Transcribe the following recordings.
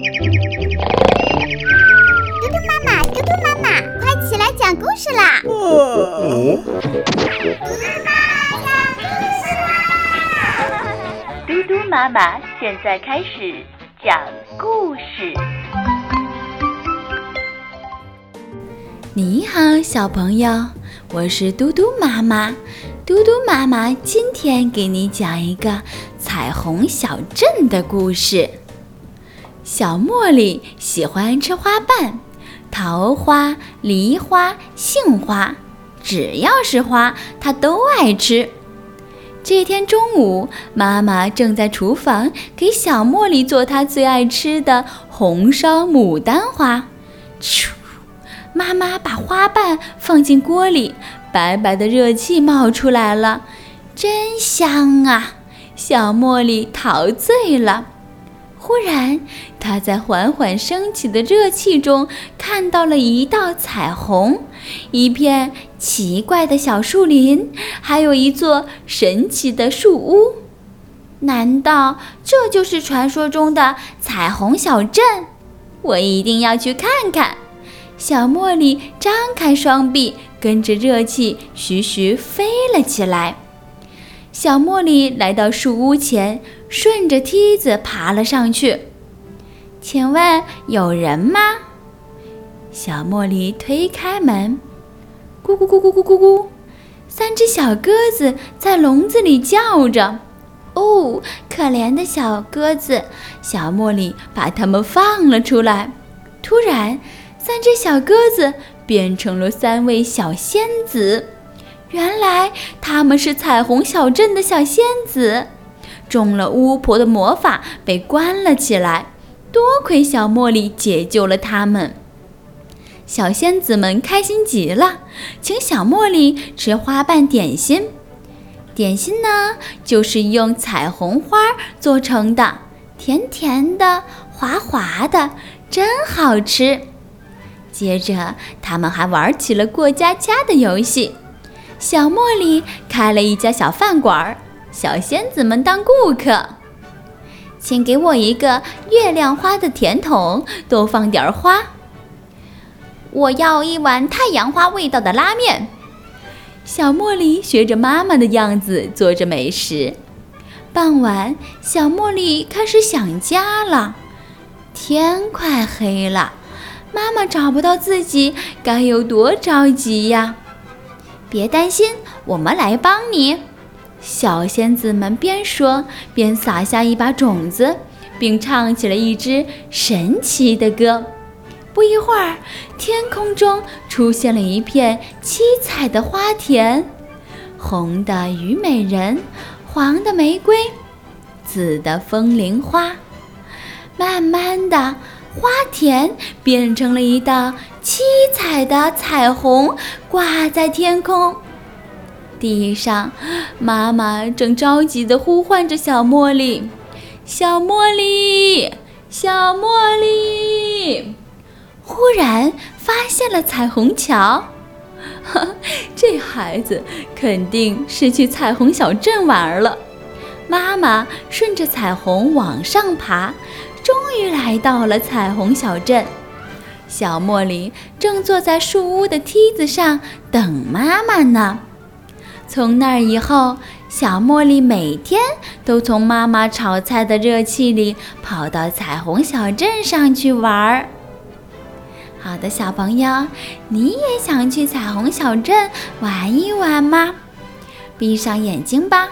嘟嘟妈妈，嘟嘟妈妈，快起来讲故事啦！嘟嘟妈妈现在开始讲故事。你好，小朋友，我是嘟嘟妈妈。嘟嘟妈妈今天给你讲一个彩虹小镇的故事。小茉莉喜欢吃花瓣，桃花、梨花、杏花，只要是花，她都爱吃。这天中午，妈妈正在厨房给小茉莉做她最爱吃的红烧牡丹花。咻！妈妈把花瓣放进锅里，白白的热气冒出来了，真香啊！小茉莉陶醉了。忽然，他在缓缓升起的热气中看到了一道彩虹，一片奇怪的小树林，还有一座神奇的树屋。难道这就是传说中的彩虹小镇？我一定要去看看。小茉莉张开双臂，跟着热气徐徐飞了起来。小茉莉来到树屋前，顺着梯子爬了上去。请问有人吗？小茉莉推开门，咕咕咕咕咕咕咕，三只小鸽子在笼子里叫着。哦，可怜的小鸽子！小茉莉把它们放了出来。突然。三只小鸽子变成了三位小仙子，原来他们是彩虹小镇的小仙子，中了巫婆的魔法，被关了起来。多亏小茉莉解救了他们，小仙子们开心极了，请小茉莉吃花瓣点心。点心呢，就是用彩虹花做成的，甜甜的，滑滑的，真好吃。接着，他们还玩起了过家家的游戏。小茉莉开了一家小饭馆，小仙子们当顾客。请给我一个月亮花的甜筒，多放点花。我要一碗太阳花味道的拉面。小茉莉学着妈妈的样子做着美食。傍晚，小茉莉开始想家了。天快黑了。妈妈找不到自己，该有多着急呀！别担心，我们来帮你。小仙子们边说边撒下一把种子，并唱起了一支神奇的歌。不一会儿，天空中出现了一片七彩的花田：红的虞美人，黄的玫瑰，紫的风铃花。慢慢的。花田变成了一道七彩的彩虹，挂在天空。地上，妈妈正着急地呼唤着小茉莉：“小茉莉，小茉莉！”忽然发现了彩虹桥，这孩子肯定是去彩虹小镇玩了。妈妈顺着彩虹往上爬。终于来到了彩虹小镇，小茉莉正坐在树屋的梯子上等妈妈呢。从那以后，小茉莉每天都从妈妈炒菜的热气里跑到彩虹小镇上去玩儿。好的，小朋友，你也想去彩虹小镇玩一玩吗？闭上眼睛吧，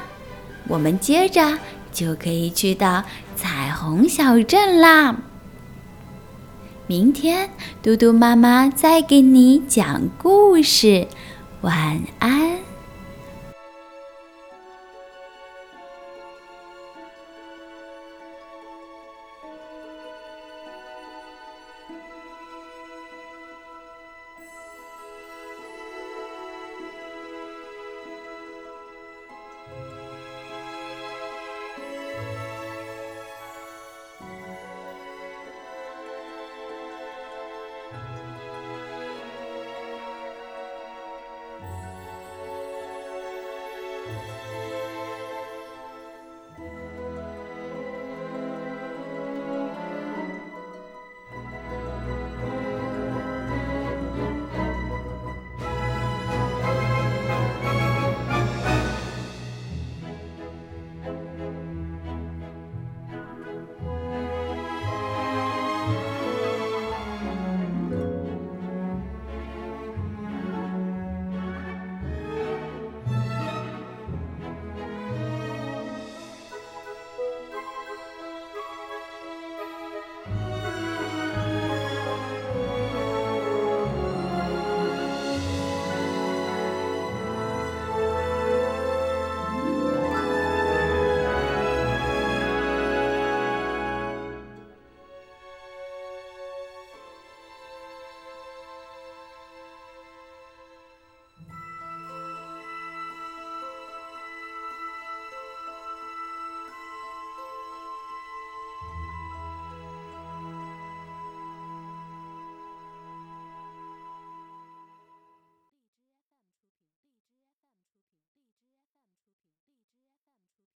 我们接着就可以去到。红小镇啦！明天嘟嘟妈妈再给你讲故事，晚安。